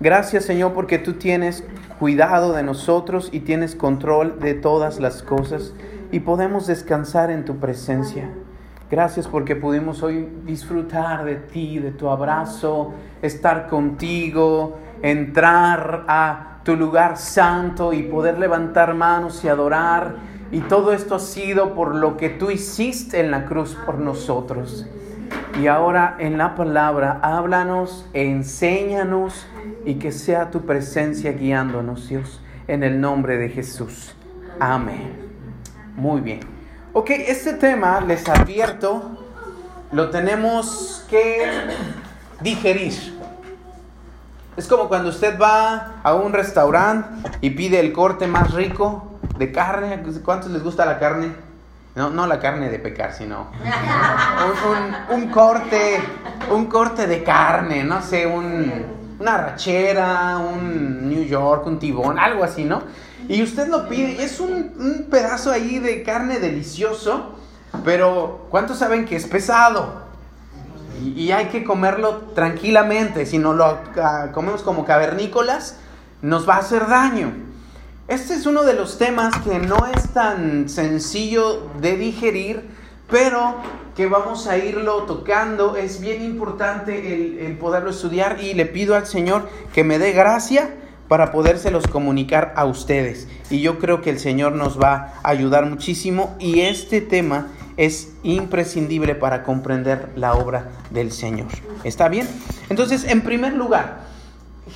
Gracias Señor porque tú tienes cuidado de nosotros y tienes control de todas las cosas y podemos descansar en tu presencia. Gracias porque pudimos hoy disfrutar de ti, de tu abrazo, estar contigo, entrar a tu lugar santo y poder levantar manos y adorar. Y todo esto ha sido por lo que tú hiciste en la cruz por nosotros. Y ahora en la palabra, háblanos, enséñanos y que sea tu presencia guiándonos, Dios, en el nombre de Jesús. Amén. Muy bien. Ok, este tema, les advierto, lo tenemos que digerir. Es como cuando usted va a un restaurante y pide el corte más rico de carne. ¿Cuántos les gusta la carne? No, no la carne de pecar, sino un, corte, un corte de carne, no sé, una rachera, un New York, un tibón, algo así, ¿no? Y usted lo pide y es un, pedazo ahí de carne delicioso, pero ¿cuántos saben que es pesado? Y, y hay que comerlo tranquilamente, si no lo ah, comemos como cavernícolas, nos va a hacer daño. Este es uno de los temas que no es tan sencillo de digerir, pero que vamos a irlo tocando. Es bien importante el, poderlo estudiar y le pido al Señor que me dé gracia para podérselos comunicar a ustedes. Y yo creo que el Señor nos va a ayudar muchísimo y este tema es imprescindible para comprender la obra del Señor. ¿Está bien? Entonces, en primer lugar,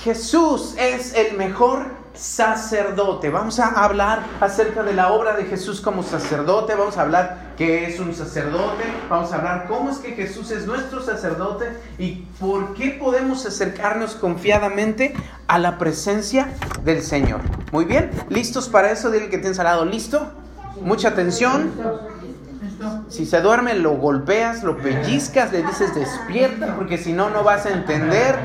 Jesús es el mejor sacerdote. Vamos a hablar acerca de la obra de Jesús como sacerdote. Vamos a hablar qué es un sacerdote. Vamos a hablar cómo es que Jesús es nuestro sacerdote y por qué podemos acercarnos confiadamente a la presencia del Señor. Muy bien, ¿listos para eso? Dile que tienes al lado, ¿listo? Mucha atención. Si se duerme, lo golpeas, lo pellizcas, le dices despierta, porque si no, no vas a entender.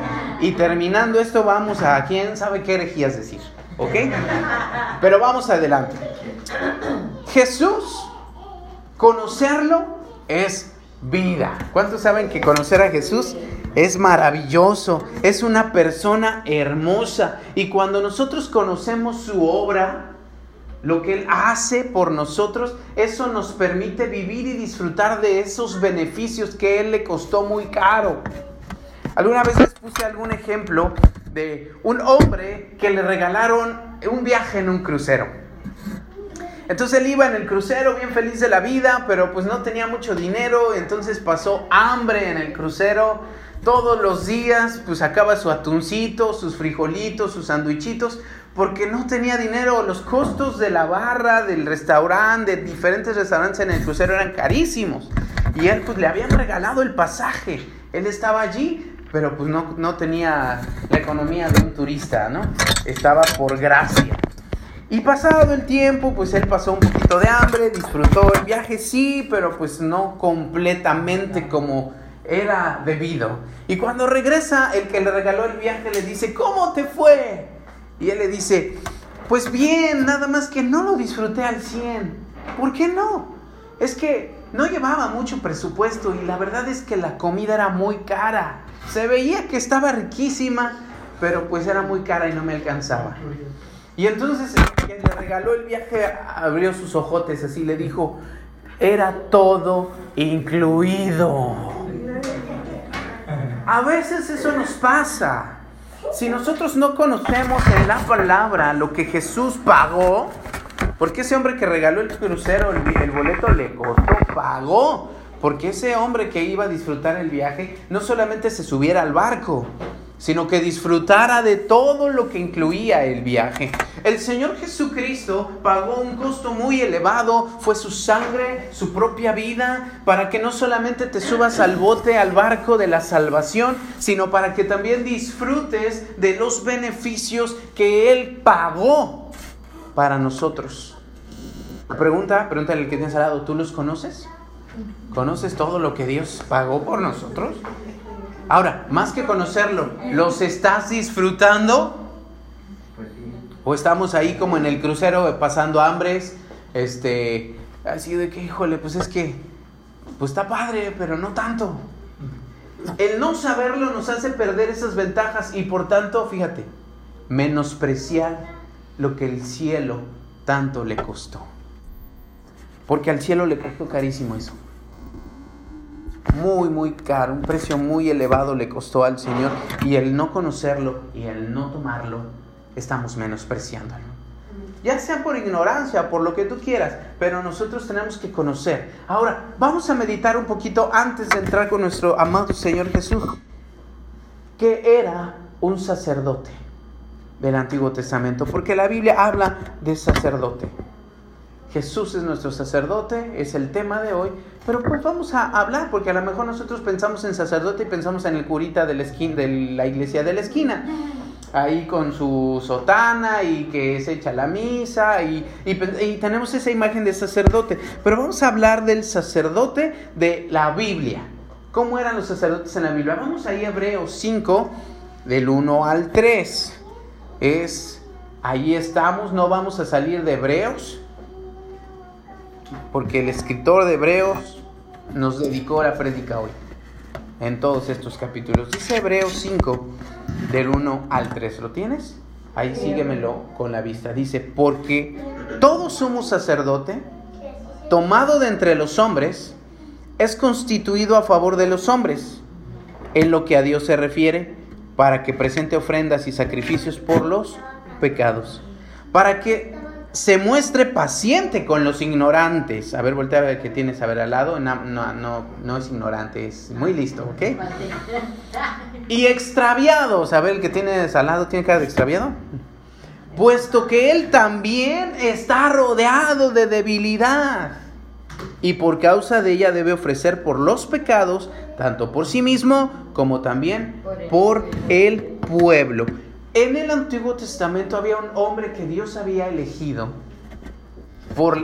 Y terminando esto, vamos a quién sabe qué herejías decir. ¿Ok? Pero vamos adelante. Jesús, conocerlo es vida. ¿Cuántos saben que conocer a Jesús es maravilloso? Es una persona hermosa. Y cuando nosotros conocemos su obra, lo que Él hace por nosotros, eso nos permite vivir y disfrutar de esos beneficios que Él le costó muy caro. Alguna vez les puse algún ejemplo de un hombre que le regalaron un viaje en un crucero. Entonces él iba en el crucero bien feliz de la vida, pero pues no tenía mucho dinero, entonces pasó hambre en el crucero. Todos los días pues sacaba su atuncito, sus frijolitos, sus sandwichitos, porque no tenía dinero. Los costos de la barra, del restaurante, de diferentes restaurantes en el crucero eran carísimos. Y él pues le habían regalado el pasaje. Él estaba allí, pero pues no, no tenía la economía de un turista, ¿no? Estaba por gracia. Y pasado el tiempo, pues él pasó un poquito de hambre, disfrutó el viaje, sí, pero pues no completamente como era debido. Y cuando regresa, el que le regaló el viaje le dice, ¿cómo te fue? Y él le dice, pues bien, nada más que no lo disfruté al 100. ¿Por qué no? Es que no llevaba mucho presupuesto y la verdad es que la comida era muy cara. Se veía que estaba riquísima, pero pues era muy cara y no me alcanzaba. Y entonces quien le regaló el viaje abrió sus ojotes así, le dijo, era todo incluido. A veces eso nos pasa. Si nosotros no conocemos en la palabra lo que Jesús pagó, porque ese hombre que regaló el crucero, el, el boleto le costó, pagó porque ese hombre que iba a disfrutar el viaje no solamente se subiera al barco, sino que disfrutara de todo lo que incluía el viaje. El Señor Jesucristo pagó un costo muy elevado, fue su sangre, su propia vida, para que no solamente te subas al bote, al barco de la salvación, sino para que también disfrutes de los beneficios que Él pagó para nosotros. Pregunta, pregúntale al que tienes al lado, ¿tú los conoces? ¿Conoces todo lo que Dios pagó por nosotros? Ahora, más que conocerlo, ¿los estás disfrutando? ¿O estamos ahí como en el crucero pasando hambres? Este, así de que, híjole, pues es que, pues está padre, pero no tanto. El no saberlo nos hace perder esas ventajas y por tanto, fíjate, menospreciar lo que el cielo tanto le costó. Porque al cielo le costó carísimo eso. Muy, muy caro, un precio muy elevado le costó al Señor. Y el no conocerlo y el no tomarlo, estamos menospreciándolo. Ya sea por ignorancia, por lo que tú quieras, pero nosotros tenemos que conocer. Ahora, vamos a meditar un poquito antes de entrar con nuestro amado Señor Jesús, que era un sacerdote del Antiguo Testamento, porque la Biblia habla de sacerdote. Jesús es nuestro sacerdote, es el tema de hoy, pero pues vamos a hablar, porque a lo mejor nosotros pensamos en sacerdote y pensamos en el curita de la, esquina, de la iglesia de la esquina, ahí con su sotana y que se echa la misa y, tenemos esa imagen de sacerdote, pero vamos a hablar del sacerdote de la Biblia. ¿Cómo eran los sacerdotes en la Biblia? Vamos ahí a Hebreos 5, del 1 al 3 es, ahí estamos, no vamos a salir de Hebreos, porque el escritor de Hebreos nos dedicó la prédica hoy, en todos estos capítulos. Dice Hebreos 5, del 1 al 3, ¿lo tienes? Ahí síguemelo con la vista. Dice, porque todo sumo sacerdote, tomado de entre los hombres, es constituido a favor de los hombres, en lo que a Dios se refiere para que presente ofrendas y sacrificios por los pecados, para que se muestre paciente con los ignorantes. A ver, voltea a ver qué tienes a ver al lado. No, no, no, no es ignorante, es muy listo, ¿ok? Y extraviados. A ver, el que tienes al lado tiene cara de extraviado. Puesto que él también está rodeado de debilidad. Y por causa de ella debe ofrecer por los pecados tanto por sí mismo como también por el pueblo. En el Antiguo Testamento había un hombre que Dios había elegido por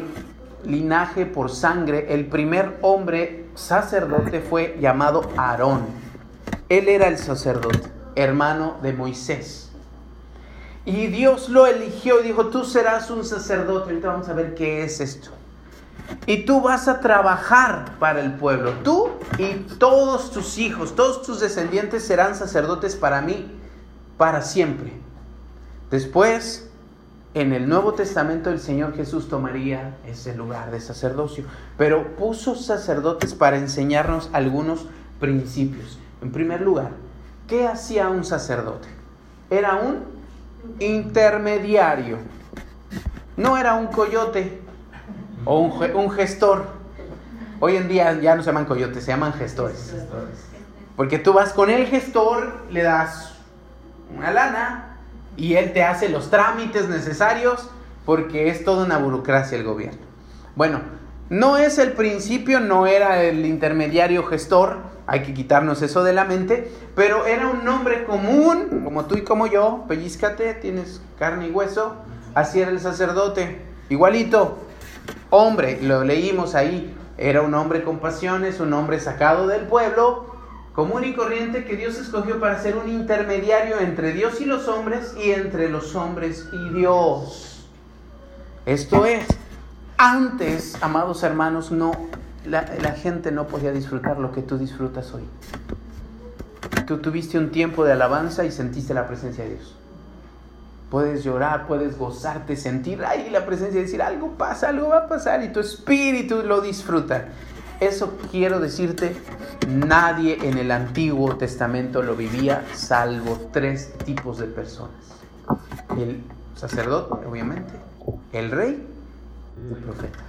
linaje, por sangre. El primer hombre sacerdote fue llamado Aarón. Él era el sacerdote, hermano de Moisés. Y Dios lo eligió y dijo, tú serás un sacerdote. Ahorita vamos a ver qué es esto. Y tú vas a trabajar para el pueblo. Tú y todos tus hijos, todos tus descendientes serán sacerdotes para mí, para siempre. Después, en el Nuevo Testamento, el Señor Jesús tomaría ese lugar de sacerdocio. Pero puso sacerdotes para enseñarnos algunos principios. En primer lugar, ¿qué hacía un sacerdote? Era un intermediario. No era un coyote, o un, gestor. Hoy en día ya no se llaman coyotes, se llaman gestores. Porque tú vas con el gestor, le das una lana y él te hace los trámites necesarios porque es toda una burocracia el gobierno. Bueno, no es el principio, no era el intermediario gestor, hay que quitarnos eso de la mente, pero era un nombre común, como tú y como yo, pellizcate, tienes carne y hueso, así era el sacerdote, igualito, hombre, lo leímos ahí, era un hombre con pasiones, un hombre sacado del pueblo, común y corriente que Dios escogió para ser un intermediario entre Dios y los hombres y entre los hombres y Dios. Esto es, antes, amados hermanos, no, la, la gente no podía disfrutar lo que tú disfrutas hoy. Tú tuviste un tiempo de alabanza y sentiste la presencia de Dios. Puedes llorar, puedes gozarte, sentir ahí la presencia y decir, algo pasa, algo va a pasar y tu espíritu lo disfruta. Eso quiero decirte, nadie en el Antiguo Testamento lo vivía salvo tres tipos de personas. El sacerdote, obviamente, el rey y el profeta.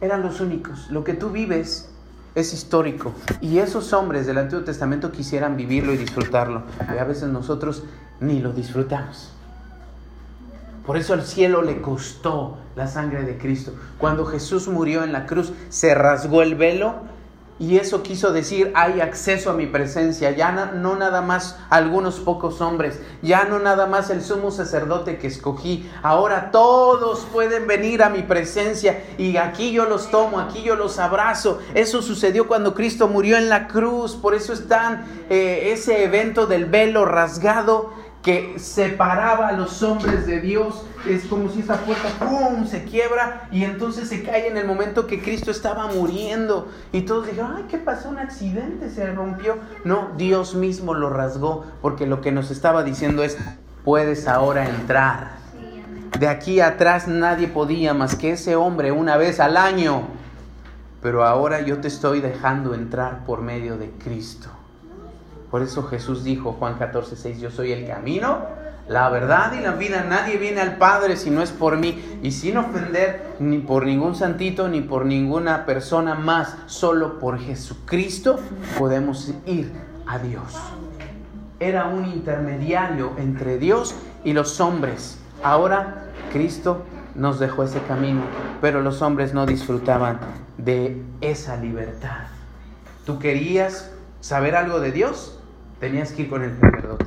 Eran los únicos. Lo que tú vives es histórico. Y esos hombres del Antiguo Testamento quisieran vivirlo y disfrutarlo. Y a veces nosotros ni lo disfrutamos. Por eso al cielo le costó la sangre de Cristo. Cuando Jesús murió en la cruz, se rasgó el velo y eso quiso decir, hay acceso a mi presencia, ya no, nada más algunos pocos hombres, ya no nada más el sumo sacerdote que escogí, ahora todos pueden venir a mi presencia y aquí yo los tomo, aquí yo los abrazo. Eso sucedió cuando Cristo murió en la cruz, por eso están eh, ese evento del velo rasgado que separaba a los hombres de Dios. Es como si esa puerta ¡pum! se quiebra y entonces se cae en el momento que Cristo estaba muriendo. Y todos dijeron, ay, ¿qué pasó? Un accidente, se rompió. No, Dios mismo lo rasgó porque lo que nos estaba diciendo es, puedes ahora entrar. De aquí atrás nadie podía más que ese hombre una vez al año. Pero ahora yo te estoy dejando entrar por medio de Cristo. Por eso Jesús dijo, Juan 14, 6, yo soy el camino, la verdad y la vida. Nadie viene al Padre si no es por mí. Y sin ofender ni por ningún santito ni por ninguna persona más, solo por Jesucristo podemos ir a Dios. Era un intermediario entre Dios y los hombres. Ahora Cristo nos dejó ese camino, pero los hombres no disfrutaban de esa libertad. ¿Tú querías saber algo de Dios? Tenías que ir con el sacerdote.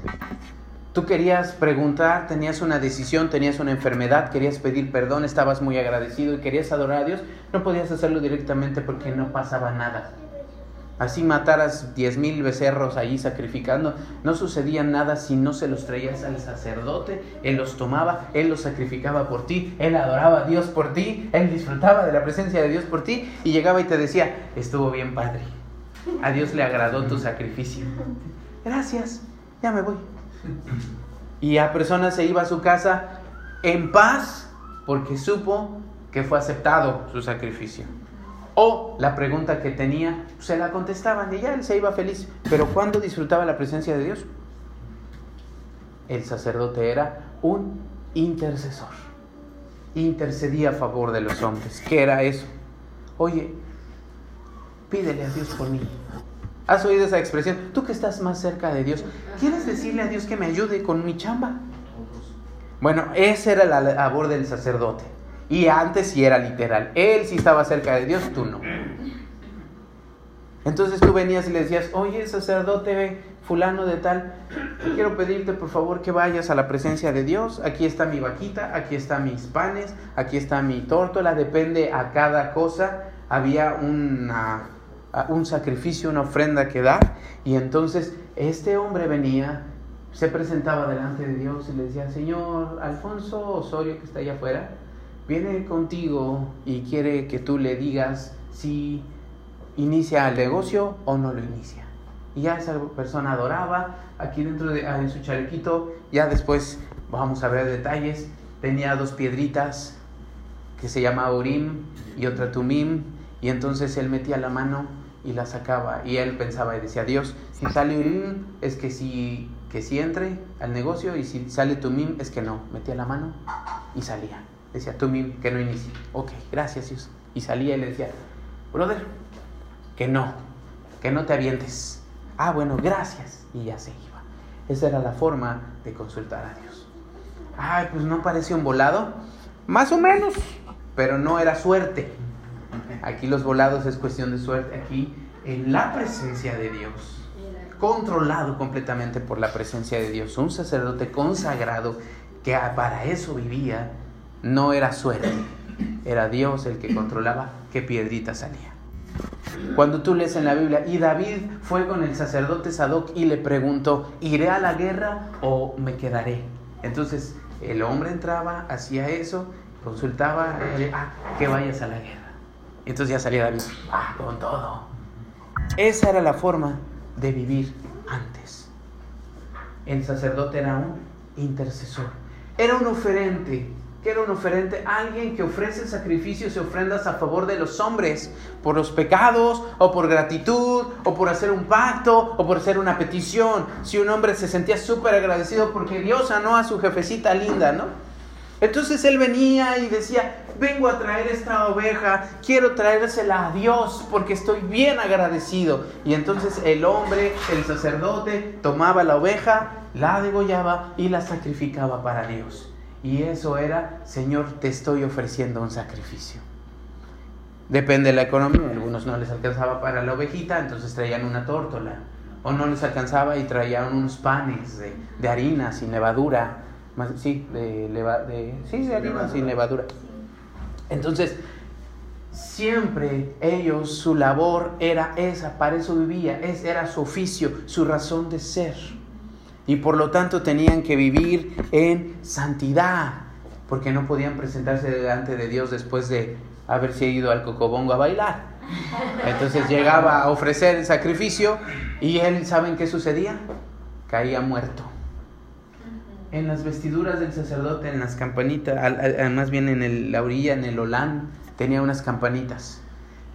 Tú querías preguntar, tenías una decisión, tenías una enfermedad, querías pedir perdón, estabas muy agradecido y querías adorar a Dios, no podías hacerlo directamente porque no pasaba nada. Así mataras diez mil becerros allí sacrificando, no sucedía nada si no se los traías al sacerdote, él los tomaba, él los sacrificaba por ti, él adoraba a Dios por ti, él disfrutaba de la presencia de Dios por ti y llegaba y te decía, estuvo bien padre, a Dios le agradó tu sacrificio gracias, ya me voy. Y a persona se iba a su casa en paz porque supo que fue aceptado su sacrificio. O la pregunta que tenía, se la contestaban y ya él se iba feliz. Pero cuando disfrutaba la presencia de Dios? El sacerdote era un intercesor. Intercedía a favor de los hombres. ¿Qué era eso? Oye, pídele a Dios por mí. ¿Has oído esa expresión? Tú que estás más cerca de Dios, ¿quieres decirle a Dios que me ayude con mi chamba? Bueno, esa era la labor del sacerdote. Y antes sí era literal. Él sí estaba cerca de Dios, tú no. Entonces tú venías y le decías, oye sacerdote fulano de tal, quiero pedirte por favor que vayas a la presencia de Dios. Aquí está mi vaquita, aquí están mis panes, aquí está mi tórtola, depende a cada cosa. Había una un sacrificio, una ofrenda que dar. Y entonces este hombre venía, se presentaba delante de Dios y le decía, Señor, Alfonso Osorio, que está allá afuera, viene contigo y quiere que tú le digas si inicia el negocio o no lo inicia. Y esa persona adoraba, aquí dentro de en su chalequito, ya después vamos a ver detalles, tenía dos piedritas que se llama Urim y otra Tumim, y entonces él metía la mano y la sacaba. Y él pensaba y decía, Dios, si sale Urim es que si, que si entre al negocio y si sale Tumim es que no. Metía la mano y salía. Decía, Tumim, que no inicie. Ok, gracias Dios. Y salía y le decía, brother, que no, que no te avientes. Ah, bueno, gracias. Y ya se iba. Esa era la forma de consultar a Dios. Ay, pues no parecía un volado. Más o menos, pero no era suerte. Aquí los volados es cuestión de suerte. Aquí en la presencia de Dios, controlado completamente por la presencia de Dios, un sacerdote consagrado que para eso vivía, no era suerte, era Dios el que controlaba qué piedrita salía. Cuando tú lees en la Biblia, y David fue con el sacerdote Sadoc y le preguntó, ¿iré a la guerra o me quedaré? Entonces el hombre entraba, hacía eso, consultaba, ah, que vayas a la guerra. Entonces ya salía David, ah, con todo. Esa era la forma de vivir antes. El sacerdote era un intercesor. Era un oferente. ¿Qué era un oferente? Alguien que ofrece sacrificios y ofrendas a favor de los hombres por los pecados o por gratitud o por hacer un pacto o por hacer una petición. Si un hombre se sentía súper agradecido porque Dios sanó a su jefecita linda, ¿no? Entonces él venía y decía, vengo a traer esta oveja, quiero traérsela a Dios porque estoy bien agradecido. Y entonces el hombre, el sacerdote, tomaba la oveja, la degollaba y la sacrificaba para Dios. Y eso era, Señor, te estoy ofreciendo un sacrificio. Depende de la economía, algunos no les alcanzaba para la ovejita, entonces traían una tórtola. O no les alcanzaba y traían unos panes de, de harina sin levadura sí, de, de, sí, de harina sin levadura. Entonces, siempre ellos, su labor era esa, para eso vivía, es, era su oficio, su razón de ser. y por lo tanto tenían que vivir en santidad, porque no podían presentarse delante de Dios después de haberse ido al cocobongo a bailar. Entonces llegaba a ofrecer el sacrificio y él, ¿saben qué sucedía? Caía muerto. En las vestiduras del sacerdote, en las campanitas, más bien en la orilla, en el olán, tenía unas campanitas.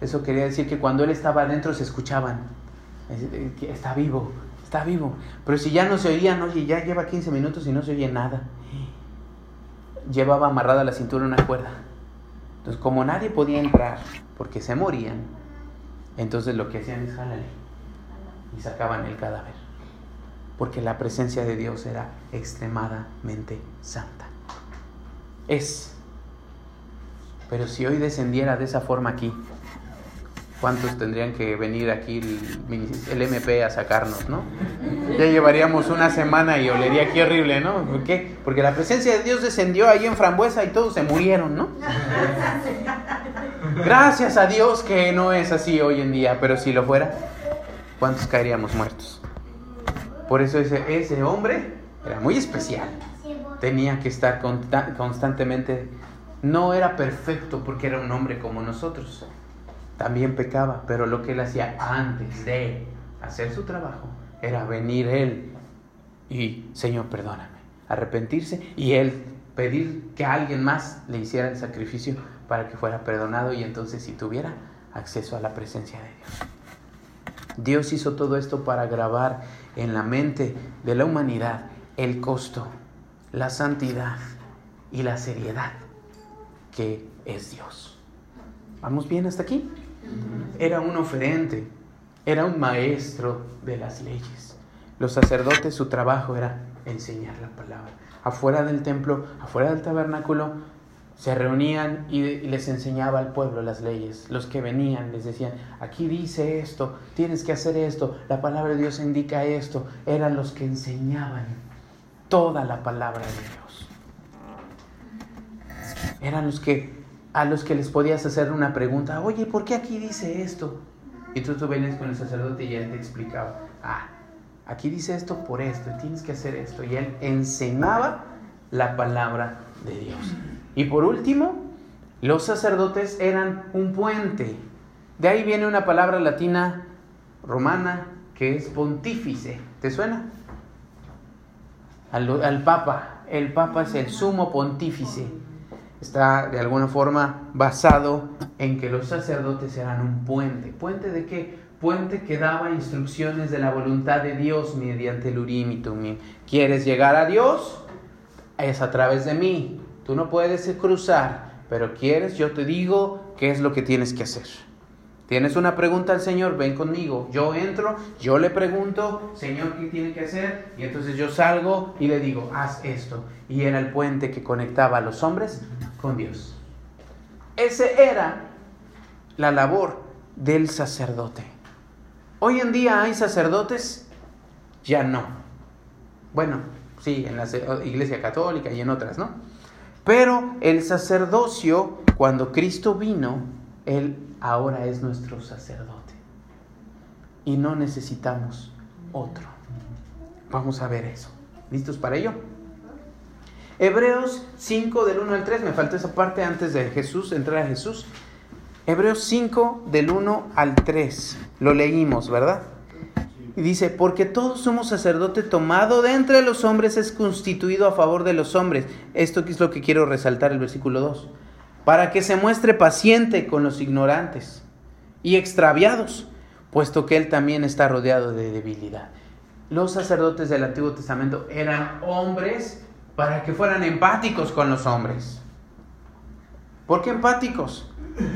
Eso quería decir que cuando él estaba adentro se escuchaban. Está vivo, está vivo. Pero si ya no se oían, oye, ya lleva 15 minutos y no se oye nada. Llevaba amarrada la cintura una cuerda. Entonces, como nadie podía entrar porque se morían, entonces lo que hacían es jálale y sacaban el cadáver. Porque la presencia de Dios era extremadamente santa. Es. Pero si hoy descendiera de esa forma aquí, ¿cuántos tendrían que venir aquí el, MP a sacarnos, no? Ya llevaríamos una semana y olería aquí horrible, ¿no? ¿Por qué? Porque la presencia de Dios descendió ahí en Frambuesa y todos se murieron, ¿no? Gracias a Dios que no es así hoy en día, pero si lo fuera, ¿cuántos caeríamos muertos? Por eso ese, hombre era muy especial. Tenía que estar constantemente... No era perfecto porque era un hombre como nosotros. También pecaba, pero lo que él hacía antes de hacer su trabajo era venir él y, Señor, perdóname, arrepentirse y él pedir que alguien más le hiciera el sacrificio para que fuera perdonado y entonces si tuviera acceso a la presencia de Dios. Dios hizo todo esto para grabar en la mente de la humanidad el costo, la santidad y la seriedad que es Dios. ¿Vamos bien hasta aquí? Era un oferente, era un maestro de las leyes. Los sacerdotes, su trabajo era enseñar la palabra. Afuera del templo, afuera del tabernáculo, se reunían y les enseñaba al pueblo las leyes. Los que venían les decían, aquí dice esto, tienes que hacer esto, la palabra de Dios indica esto. Eran los que enseñaban toda la palabra de Dios. Eran los que a los que les podías hacer una pregunta, oye, ¿por qué aquí dice esto? Y tú, tú venías con el sacerdote y él te explicaba, ah, aquí dice esto por esto, tienes que hacer esto. Y él enseñaba la palabra de Dios. Y por último, los sacerdotes eran un puente. De ahí viene una palabra latina romana que es pontífice. ¿Te suena? Al, papa. El papa es el sumo pontífice. Está de alguna forma basado en que los sacerdotes eran un puente. ¿Puente de qué? Puente que daba instrucciones de la voluntad de Dios mediante el urim y tumim. ¿Quieres llegar a Dios? Es a través de mí. Tú no puedes cruzar, pero quieres, yo te digo qué es lo que tienes que hacer. Tienes una pregunta al Señor, ven conmigo. Yo entro, yo le pregunto, Señor, ¿qué tiene que hacer? Y entonces yo salgo y le digo, haz esto. Y era el puente que conectaba a los hombres con Dios. Ese era la labor del sacerdote. Hoy en día hay sacerdotes, ya no. Bueno, sí, en la iglesia católica y en otras, ¿no? Pero el sacerdocio, cuando Cristo vino, Él ahora es nuestro sacerdote. Y no necesitamos otro. Vamos a ver eso. ¿Listos para ello? Hebreos 5 del 1 al 3, me faltó esa parte antes de Jesús, entrar a Jesús. Hebreos 5 del 1 al 3, lo leímos, ¿verdad? Y dice, porque todo sumo sacerdote tomado de entre los hombres es constituido a favor de los hombres. Esto es lo que quiero resaltar el versículo 2. Para que se muestre paciente con los ignorantes y extraviados, puesto que él también está rodeado de debilidad. Los sacerdotes del Antiguo Testamento eran hombres para que fueran empáticos con los hombres. ¿Por qué empáticos?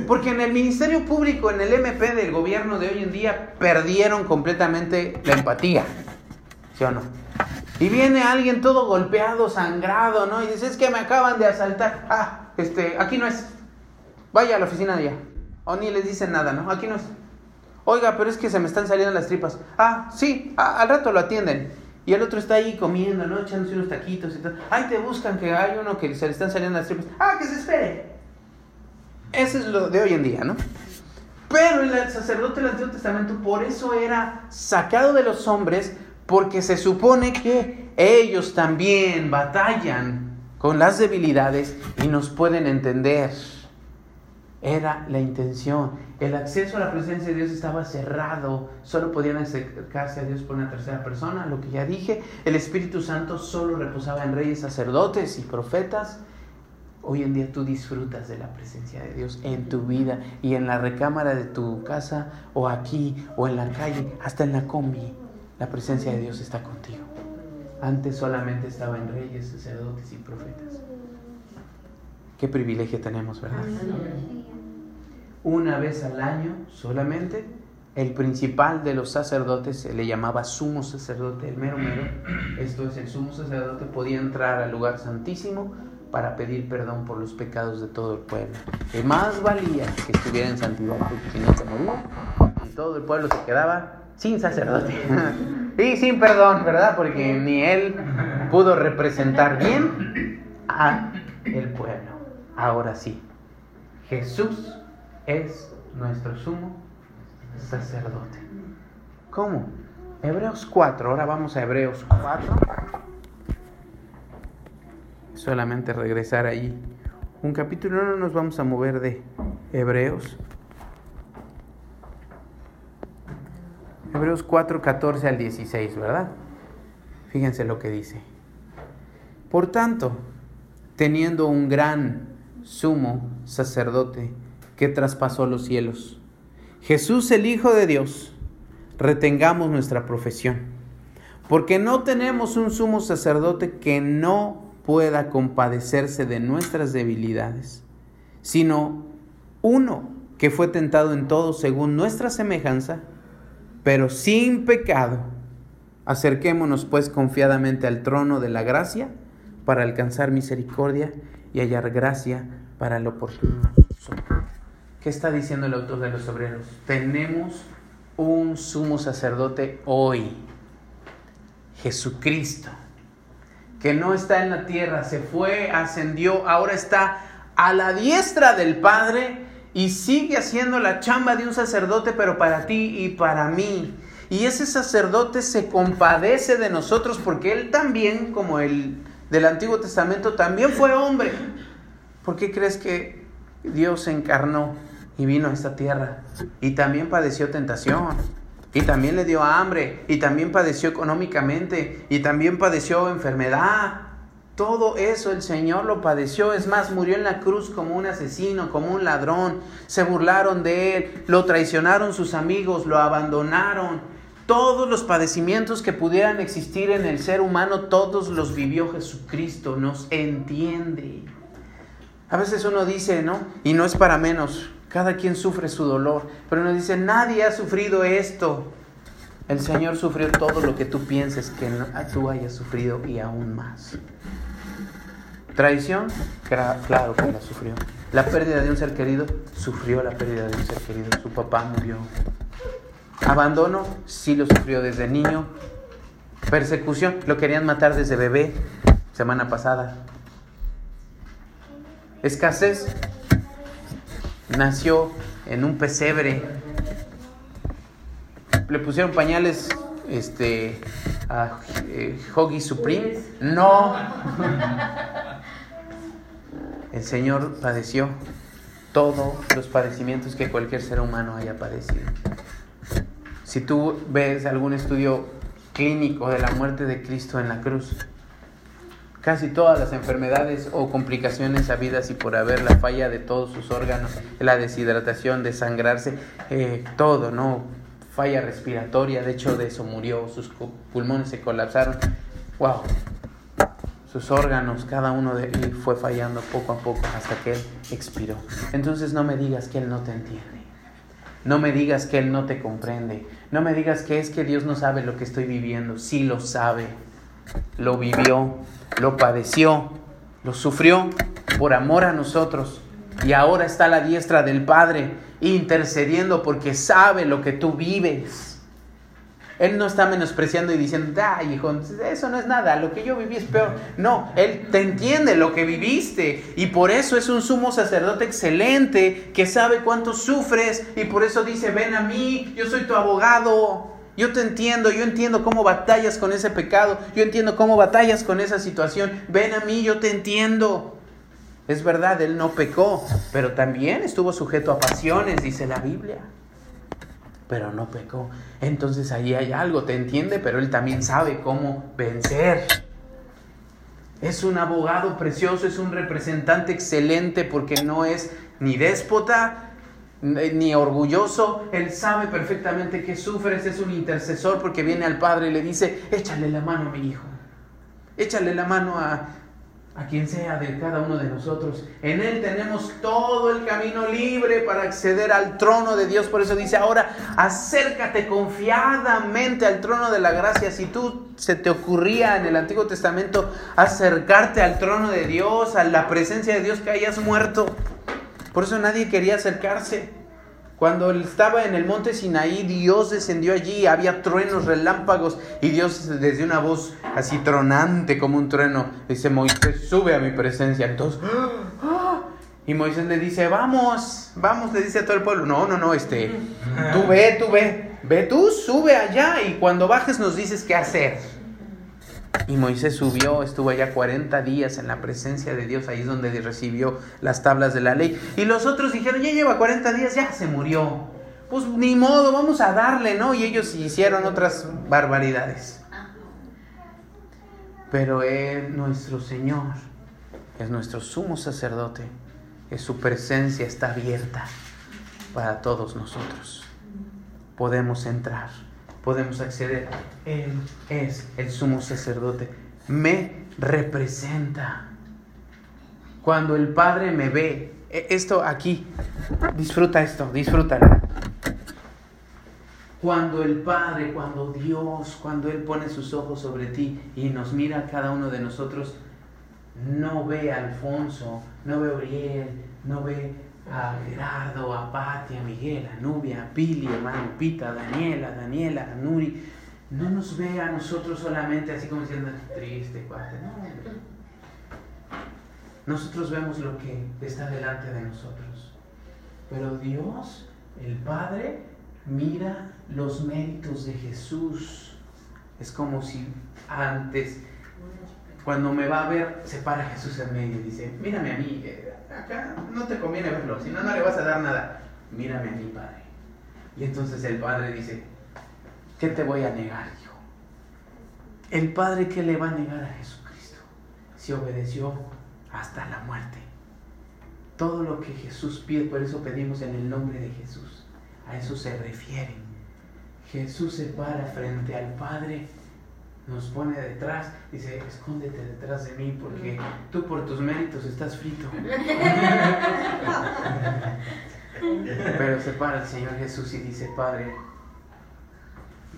Porque en el Ministerio Público, en el MP del gobierno de hoy en día, perdieron completamente la empatía. ¿Sí o no? Y viene alguien todo golpeado, sangrado, ¿no? Y dice, es que me acaban de asaltar. Ah, este, aquí no es. Vaya a la oficina de allá. O ni les dicen nada, ¿no? Aquí no es. Oiga, pero es que se me están saliendo las tripas. Ah, sí, al rato lo atienden. Y el otro está ahí comiendo, ¿no? Echándose unos taquitos y tal. Ay, te buscan que hay uno que se le están saliendo las tripas. Ah, que se espere. Ese es lo de hoy en día, ¿no? Pero el sacerdote del Antiguo Testamento por eso era sacado de los hombres, porque se supone que ellos también batallan con las debilidades y nos pueden entender. Era la intención. El acceso a la presencia de Dios estaba cerrado. Solo podían acercarse a Dios por una tercera persona, lo que ya dije. El Espíritu Santo solo reposaba en reyes, sacerdotes y profetas. Hoy en día tú disfrutas de la presencia de Dios en tu vida y en la recámara de tu casa o aquí o en la calle, hasta en la combi. La presencia de Dios está contigo. Antes solamente estaba en reyes, sacerdotes y profetas. Qué privilegio tenemos, ¿verdad? Una vez al año solamente, el principal de los sacerdotes se le llamaba sumo sacerdote, el mero mero. Esto es, el sumo sacerdote podía entrar al lugar santísimo para pedir perdón por los pecados de todo el pueblo. Que más valía que estuviera en santidad, porque si no se moría y todo el pueblo se quedaba sin sacerdote y sin perdón, ¿verdad? Porque ni él pudo representar bien a el pueblo. Ahora sí, Jesús es nuestro sumo sacerdote. ¿Cómo? Hebreos 4, ahora vamos a Hebreos 4 solamente regresar ahí un capítulo, no nos vamos a mover de Hebreos. Hebreos 4, 14 al 16, ¿verdad? Fíjense lo que dice. Por tanto, teniendo un gran sumo sacerdote que traspasó los cielos, Jesús el Hijo de Dios, retengamos nuestra profesión, porque no tenemos un sumo sacerdote que no pueda compadecerse de nuestras debilidades, sino uno que fue tentado en todo según nuestra semejanza, pero sin pecado. Acerquémonos pues confiadamente al trono de la gracia para alcanzar misericordia y hallar gracia para el oportuno. ¿Qué está diciendo el autor de los obreros? Tenemos un sumo sacerdote hoy, Jesucristo que no está en la tierra, se fue, ascendió, ahora está a la diestra del Padre y sigue haciendo la chamba de un sacerdote, pero para ti y para mí. Y ese sacerdote se compadece de nosotros porque él también, como el del Antiguo Testamento, también fue hombre. ¿Por qué crees que Dios se encarnó y vino a esta tierra? Y también padeció tentación y también le dio hambre, y también padeció económicamente, y también padeció enfermedad. Todo eso el Señor lo padeció, es más, murió en la cruz como un asesino, como un ladrón. Se burlaron de él, lo traicionaron sus amigos, lo abandonaron. Todos los padecimientos que pudieran existir en el ser humano, todos los vivió Jesucristo, nos entiende. A veces uno dice, ¿no? Y no es para menos, cada quien sufre su dolor, pero nos dice, nadie ha sufrido esto. El Señor sufrió todo lo que tú pienses que tú hayas sufrido y aún más. Traición, claro que la sufrió. La pérdida de un ser querido, sufrió la pérdida de un ser querido. Su papá murió. Abandono, sí lo sufrió desde niño. Persecución, lo querían matar desde bebé, semana pasada. Escasez, nació en un pesebre. Le pusieron pañales este, a eh, Hoggy Supreme. No. El Señor padeció todos los padecimientos que cualquier ser humano haya padecido. Si tú ves algún estudio clínico de la muerte de Cristo en la cruz, casi todas las enfermedades o complicaciones habidas y por haber la falla de todos sus órganos, la deshidratación, desangrarse, eh, todo, ¿no? Falla respiratoria, de hecho de eso murió, sus pulmones se colapsaron. ¡Wow! Sus órganos, cada uno de ellos fue fallando poco a poco hasta que él expiró. Entonces no me digas que él no te entiende. No me digas que Él no te comprende. No me digas que es que Dios no sabe lo que estoy viviendo. Sí lo sabe. Lo vivió lo padeció, lo sufrió por amor a nosotros y ahora está la diestra del Padre intercediendo porque sabe lo que tú vives. Él no está menospreciando y diciendo, ay, hijo, eso no es nada, lo que yo viví es peor. No, Él te entiende lo que viviste y por eso es un sumo sacerdote excelente que sabe cuánto sufres y por eso dice, ven a mí, yo soy tu abogado. Yo te entiendo, yo entiendo cómo batallas con ese pecado, yo entiendo cómo batallas con esa situación. Ven a mí, yo te entiendo. Es verdad, él no pecó, pero también estuvo sujeto a pasiones, dice la Biblia. Pero no pecó. Entonces ahí hay algo, te entiende, pero él también sabe cómo vencer. Es un abogado precioso, es un representante excelente porque no es ni déspota ni orgulloso. Él sabe perfectamente que sufres, es un intercesor porque viene al Padre y le dice, échale la mano a mi hijo. Échale la mano a, a quien sea de cada uno de nosotros. En Él tenemos todo el camino libre para acceder al trono de Dios. Por eso dice ahora, acércate confiadamente al trono de la gracia. Si tú se te ocurría en el Antiguo Testamento acercarte al trono de Dios, a la presencia de Dios, que hayas muerto. Por eso nadie quería acercarse. Cuando él estaba en el monte Sinaí, Dios descendió allí, había truenos, relámpagos, y Dios desde una voz así tronante como un trueno, dice, Moisés, sube a mi presencia. Entonces, y Moisés le dice, vamos, vamos, le dice a todo el pueblo, no, no, no, este, tú ve, tú ve, ve tú, sube allá, y cuando bajes nos dices qué hacer. Y Moisés subió, estuvo allá 40 días en la presencia de Dios, ahí es donde recibió las tablas de la ley. Y los otros dijeron, ya lleva 40 días, ya se murió. Pues ni modo, vamos a darle, ¿no? Y ellos hicieron otras barbaridades. Pero es nuestro Señor, es nuestro sumo sacerdote, es su presencia está abierta para todos nosotros. Podemos entrar podemos acceder. Él es el sumo sacerdote. Me representa. Cuando el Padre me ve, e, esto aquí, disfruta esto, disfrútalo. Cuando el Padre, cuando Dios, cuando Él pone sus ojos sobre ti y nos mira a cada uno de nosotros, no ve a Alfonso, no ve a Uriel, no ve a Gerardo, a Pati, a Miguel, a Nubia, a Pili, a Pita, a Daniela, a Daniela, a Nuri, no nos ve a nosotros solamente así como diciendo triste, cuate, no, Nosotros vemos lo que está delante de nosotros. Pero Dios, el Padre, mira los méritos de Jesús. Es como si antes, cuando me va a ver, se para Jesús en medio y dice, mírame a mí, eh, acá no te conviene verlo, si no, no le vas a dar nada. Mírame a mi Padre. Y entonces el Padre dice, ¿qué te voy a negar, hijo? El Padre, ¿qué le va a negar a Jesucristo? Si obedeció hasta la muerte. Todo lo que Jesús pide, por eso pedimos en el nombre de Jesús. A eso se refiere. Jesús se para frente al Padre nos pone detrás, dice, escóndete detrás de mí porque tú por tus méritos estás frito. Pero se para el Señor Jesús y dice, Padre,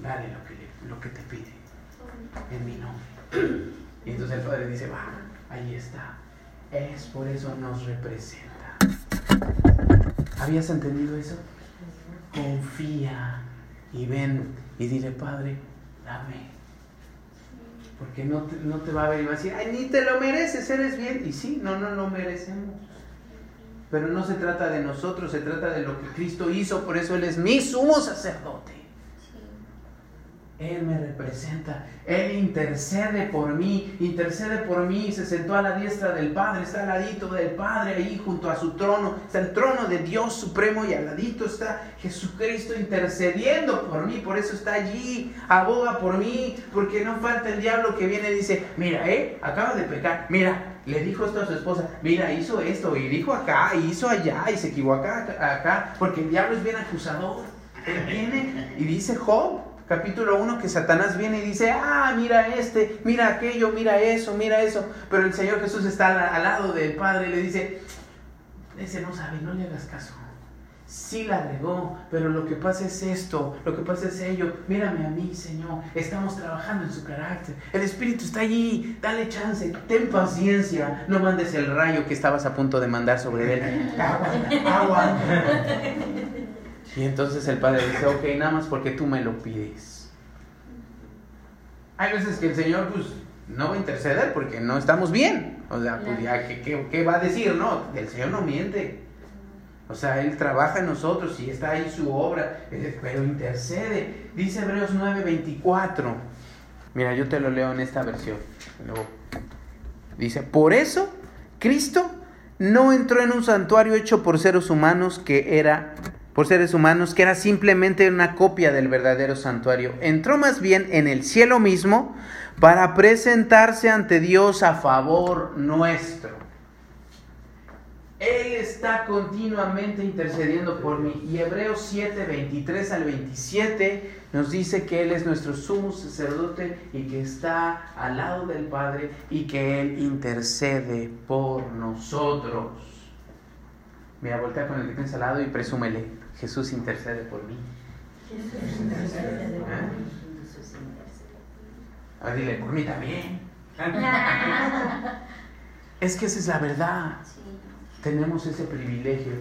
dale lo que, lo que te pide en mi nombre. Y entonces el Padre dice, va, ahí está. Es por eso nos representa. ¿Habías entendido eso? Confía y ven y dile, Padre, dame porque no te, no te va a ver y a decir, ay, ni te lo mereces, eres bien. Y sí, no, no lo merecemos. Pero no se trata de nosotros, se trata de lo que Cristo hizo, por eso Él es mi sumo sacerdote. Él me representa, Él intercede por mí, intercede por mí, se sentó a la diestra del Padre, está al ladito del Padre ahí junto a su trono, está el trono de Dios supremo y al ladito está Jesucristo intercediendo por mí, por eso está allí, aboga por mí, porque no falta el diablo que viene y dice, mira, eh, acaba de pecar, mira, le dijo esto a su esposa, mira, hizo esto, y dijo acá, y hizo allá, y se equivocó acá, acá porque el diablo es bien acusador. Él viene y dice Job, capítulo 1 que Satanás viene y dice, ah, mira este, mira aquello, mira eso, mira eso. Pero el Señor Jesús está al, lado del Padre y le dice, ese no sabe, no le hagas caso. Sí la regó, pero lo que pasa es esto, lo que pasa es ello. Mírame a mí, Señor, estamos trabajando en su carácter. El Espíritu está allí, dale chance, ten paciencia. No mandes el rayo que estabas a punto de mandar sobre él. Agua, agua. Y entonces el padre dice, ok, nada más porque tú me lo pides. Hay veces que el Señor pues no va a interceder porque no estamos bien. O sea, pues ya, ¿qué, qué, va a decir? No, el Señor no miente. O sea, Él trabaja en nosotros y está ahí su obra, eh, pero intercede. Dice Hebreos 9:24. Mira, yo te lo leo en esta versión. Dice, por eso Cristo no entró en un santuario hecho por seres humanos que era por seres humanos que era simplemente una copia del verdadero santuario. Entró más bien en el cielo mismo para presentarse ante Dios a favor nuestro. Él está continuamente intercediendo por mí. Y Hebreos 7, 23 al 27 nos dice que Él es nuestro sumo sacerdote y que está al lado del Padre y que Él intercede por nosotros. Mira, voltea con el que tienes al lado y presúmele, Jesús intercede por mí. Jesús intercede por mí. A ver, dile, por mí también. es que esa es la verdad. Tenemos ese privilegio.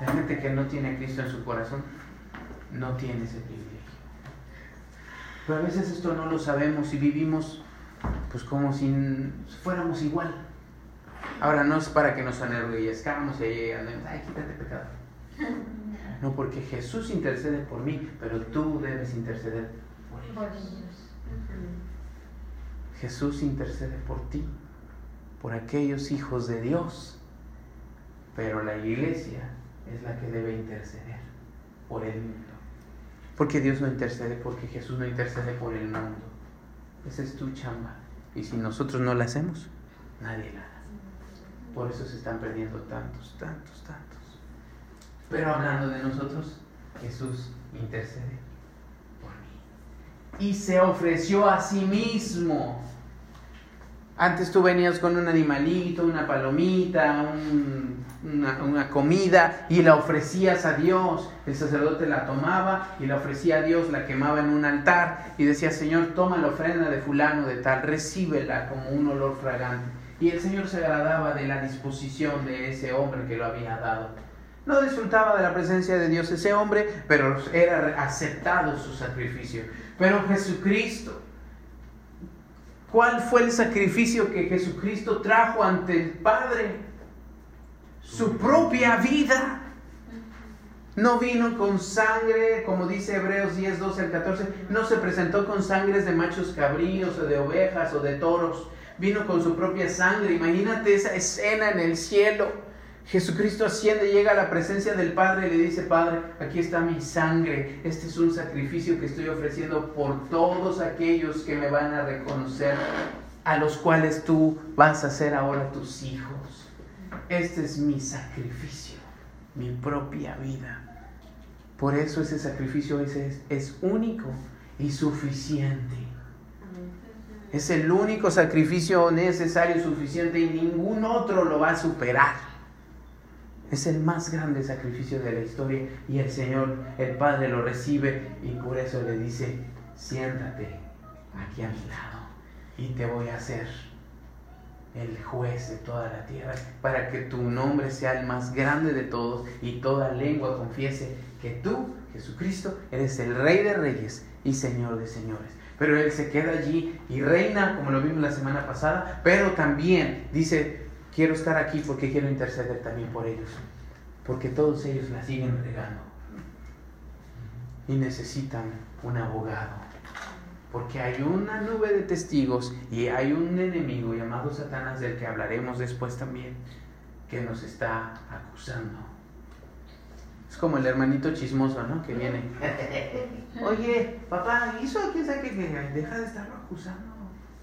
La gente que no tiene a Cristo en su corazón no tiene ese privilegio. Pero a veces esto no lo sabemos y vivimos pues como si fuéramos igual. Ahora no es para que nos enorgullezcamos y andemos, ay, quítate pecado. No, porque Jesús intercede por mí, pero tú debes interceder por ellos. Jesús intercede por ti, por aquellos hijos de Dios, pero la iglesia es la que debe interceder por el mundo. Porque Dios no intercede, porque Jesús no intercede por el mundo. Esa es tu chamba. Y si nosotros no la hacemos, nadie la hará. Por eso se están perdiendo tantos, tantos, tantos. Pero hablando de nosotros, Jesús intercede por mí. Y se ofreció a sí mismo antes tú venías con un animalito, una palomita, una, comida y la ofrecías a Dios. El sacerdote la tomaba y la ofrecía a Dios, la quemaba en un altar y decía, Señor, toma la ofrenda de fulano de tal, recíbela como un olor fragante. Y el Señor se agradaba de la disposición de ese hombre que lo había dado. No disfrutaba de la presencia de Dios ese hombre, pero era aceptado su sacrificio. Pero Jesucristo ¿Cuál fue el sacrificio que Jesucristo trajo ante el Padre? Su propia vida. No vino con sangre, como dice Hebreos 10, 12 al 14, no se presentó con sangres de machos cabríos o de ovejas o de toros, vino con su propia sangre. Imagínate esa escena en el cielo Jesucristo asciende, llega a la presencia del Padre y le dice, Padre, aquí está mi sangre, este es un sacrificio que estoy ofreciendo por todos aquellos que me van a reconocer, a los cuales tú vas a ser ahora tus hijos. Este es mi sacrificio, mi propia vida. Por eso ese sacrificio es, único y suficiente. Es el único sacrificio necesario, suficiente y ningún otro lo va a superar. Es el más grande sacrificio de la historia y el Señor, el Padre, lo recibe y por eso le dice, siéntate aquí a mi lado y te voy a hacer el juez de toda la tierra, para que tu nombre sea el más grande de todos y toda lengua confiese que tú, Jesucristo, eres el Rey de Reyes y Señor de Señores. Pero Él se queda allí y reina, como lo vimos la semana pasada, pero también dice, quiero estar aquí porque quiero interceder también por ellos, porque todos ellos la siguen regando y necesitan un abogado, porque hay una nube de testigos y hay un enemigo llamado Satanás del que hablaremos después también, que nos está acusando. Es como el hermanito chismoso, ¿no? Que viene. Oye, papá, ¿hizo quién sabe que deja de estarlo acusando?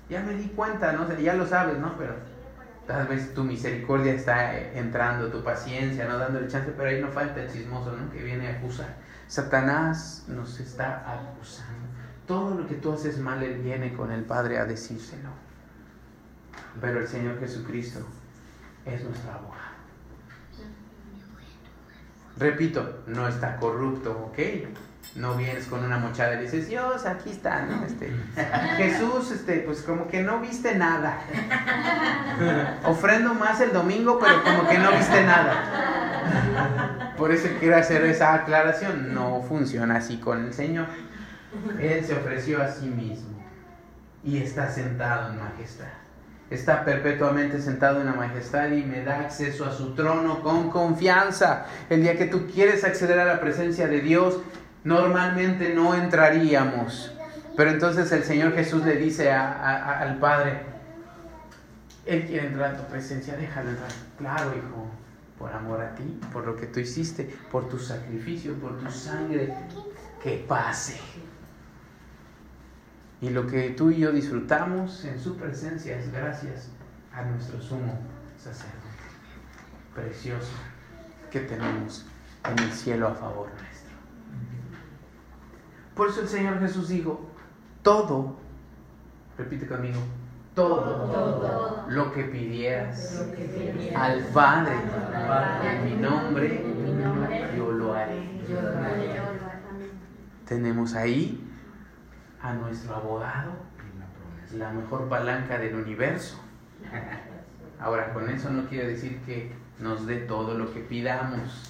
Ya me di cuenta, ¿no? Ya lo sabes, ¿no? Pero Tal vez tu misericordia está entrando, tu paciencia, no dándole chance, pero ahí no falta el chismoso, ¿no? Que viene a acusar. Satanás nos está acusando. Todo lo que tú haces mal, Él viene con el Padre a decírselo. Pero el Señor Jesucristo es nuestro abogado. Repito, no está corrupto, ¿ok? No vienes con una mochada y dices, Dios, aquí está, ¿no? Este, Jesús, este, pues como que no viste nada. Ofrendo más el domingo, pero como que no viste nada. Por eso quiero hacer esa aclaración. No funciona así con el Señor. Él se ofreció a sí mismo y está sentado en majestad. está perpetuamente sentado en la majestad y me da acceso a su trono con confianza. El día que tú quieres acceder a la presencia de Dios, normalmente no entraríamos. Pero entonces el Señor Jesús le dice al Padre, Él quiere entrar a tu presencia, déjalo entrar. Claro, hijo, por amor a ti, por lo que tú hiciste, por tu sacrificio, por tu sangre, que pase. Y lo que tú y yo disfrutamos en su presencia es gracias a nuestro sumo sacerdote. Precioso que tenemos en el cielo a favor. Por eso el Señor Jesús dijo, todo, repite conmigo, todo, lo que pidieras, al Padre, en mi nombre, yo lo haré. Tenemos ahí a nuestro abogado, la mejor palanca del universo. Ahora, con eso no quiere decir que nos dé todo lo que pidamos,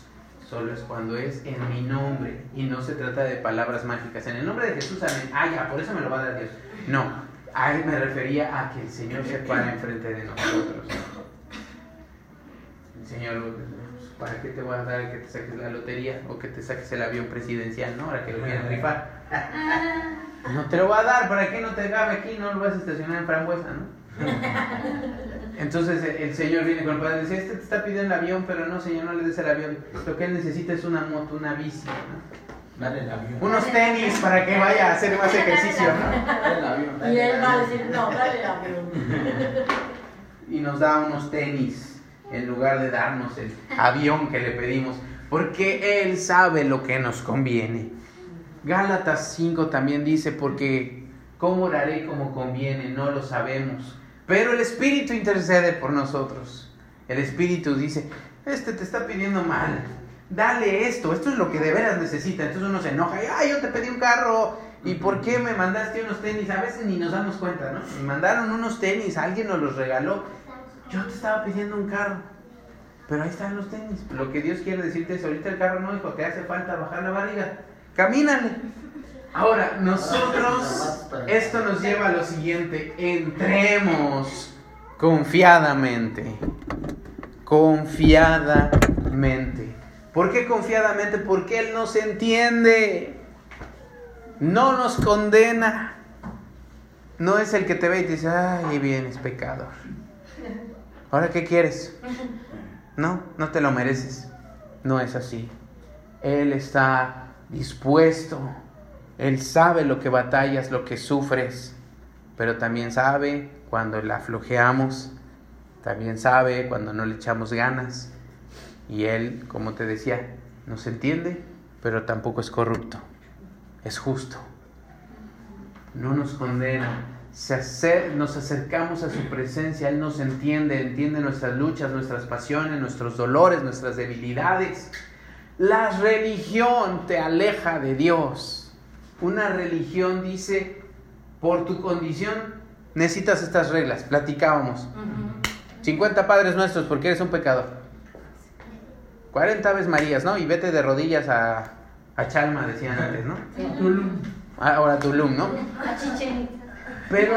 solo es cuando es en mi nombre y no se trata de palabras mágicas. En el nombre de Jesús, amén. Ah, ya, por eso me lo va a dar Dios. No, a él me refería a que el Señor se para enfrente de nosotros. El Señor, ¿para qué te voy a dar que te saques la lotería o que te saques el avión presidencial, no? Ahora que lo quieren rifar. No te lo va a dar, ¿para qué no te cabe aquí? No lo vas a estacionar en frambuesa, ¿no? Entonces el Señor viene con el Padre y dice, este te está pidiendo el avión, pero no, Señor, no le des el avión. Lo que él necesita es una moto, una bici, ¿no? Dale el avión. Unos tenis para que vaya a hacer más ejercicio, ¿no? Dale el avión. y él va a decir, no, dale el avión. y nos da unos tenis en lugar de darnos el avión que le pedimos, porque Él sabe lo que nos conviene. Gálatas 5 también dice, porque ¿cómo oraré como conviene? No lo sabemos. Pero el Espíritu intercede por nosotros. El Espíritu dice, este te está pidiendo mal. Dale esto, esto es lo que de veras necesita. Entonces uno se enoja y, ay, yo te pedí un carro. ¿Y por qué me mandaste unos tenis? A veces ni nos damos cuenta, ¿no? Me mandaron unos tenis, alguien nos los regaló. Yo te estaba pidiendo un carro. Pero ahí están los tenis. Lo que Dios quiere decirte es, ahorita el carro no, hijo, te hace falta bajar la barriga camínale. Ahora, nosotros, esto nos lleva a lo siguiente, entremos confiadamente, confiadamente. ¿Por qué confiadamente? Porque Él nos entiende, no nos condena. No es el que te ve y te dice, ay, vienes pecador. ¿Ahora qué quieres? No, no te lo mereces. No es así. Él está dispuesto. Él sabe lo que batallas, lo que sufres, pero también sabe cuando la flojeamos, también sabe cuando no le echamos ganas. Y Él, como te decía, nos entiende, pero tampoco es corrupto, es justo. No nos condena, se nos acercamos a su presencia, Él nos entiende, entiende nuestras luchas, nuestras pasiones, nuestros dolores, nuestras debilidades. La religión te aleja de Dios. Una religión dice, por tu condición necesitas estas reglas. Platicábamos. 50 padres nuestros porque eres un pecador. 40 aves marías, ¿no? Y vete de rodillas a, a Chalma, decían antes, ¿no? Ahora Tulum, ¿no? Pero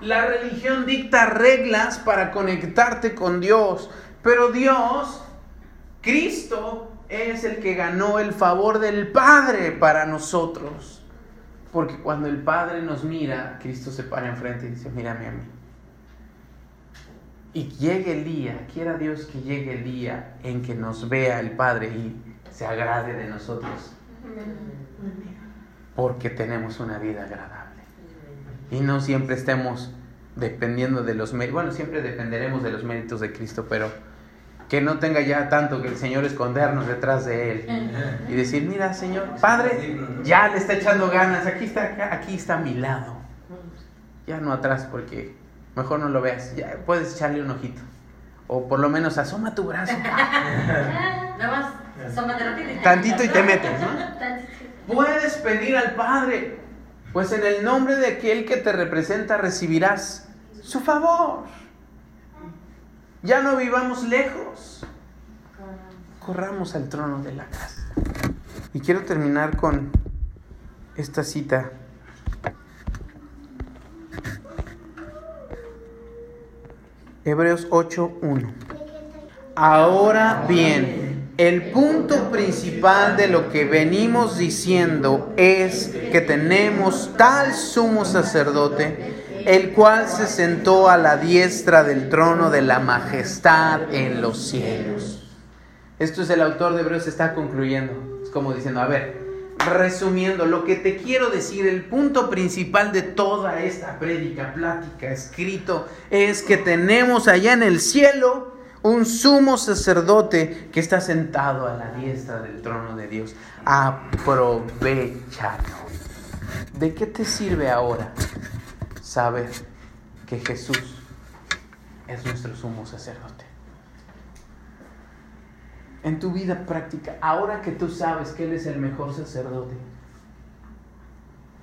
la religión dicta reglas para conectarte con Dios. Pero Dios, Cristo, es el que ganó el favor del Padre para nosotros. Porque cuando el Padre nos mira, Cristo se para enfrente y dice, mírame a mí. Y llegue el día, quiera Dios que llegue el día en que nos vea el Padre y se agrade de nosotros. Porque tenemos una vida agradable. Y no siempre estemos dependiendo de los méritos. Bueno, siempre dependeremos de los méritos de Cristo, pero que no tenga ya tanto que el Señor escondernos detrás de Él. Y decir, mira Señor, Padre, ya le está echando ganas, aquí está, aquí está a mi lado, ya no atrás porque mejor no lo veas, ya puedes echarle un ojito. O por lo menos asoma tu brazo. Tantito y te metes, ¿no? Puedes pedir al Padre, pues en el nombre de aquel que te representa recibirás su favor. Ya no vivamos lejos. Corramos al trono de la casa. Y quiero terminar con esta cita. Hebreos 8.1. Ahora bien, el punto principal de lo que venimos diciendo es que tenemos tal sumo sacerdote, el cual se sentó a la diestra del trono de la majestad en los cielos. Esto es el autor de Hebreos está concluyendo. Es como diciendo, a ver, resumiendo, lo que te quiero decir, el punto principal de toda esta prédica, plática, escrito, es que tenemos allá en el cielo un sumo sacerdote que está sentado a la diestra del trono de Dios. Aprovechalo. ¿De qué te sirve ahora saber que Jesús es nuestro sumo sacerdote? en tu vida práctica, ahora que tú sabes que Él es el mejor sacerdote,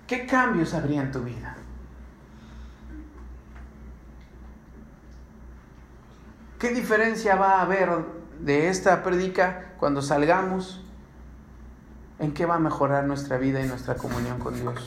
¿qué cambios habría en tu vida? ¿Qué diferencia va a haber de esta predica cuando salgamos? ¿En qué va a mejorar nuestra vida y nuestra comunión con Dios?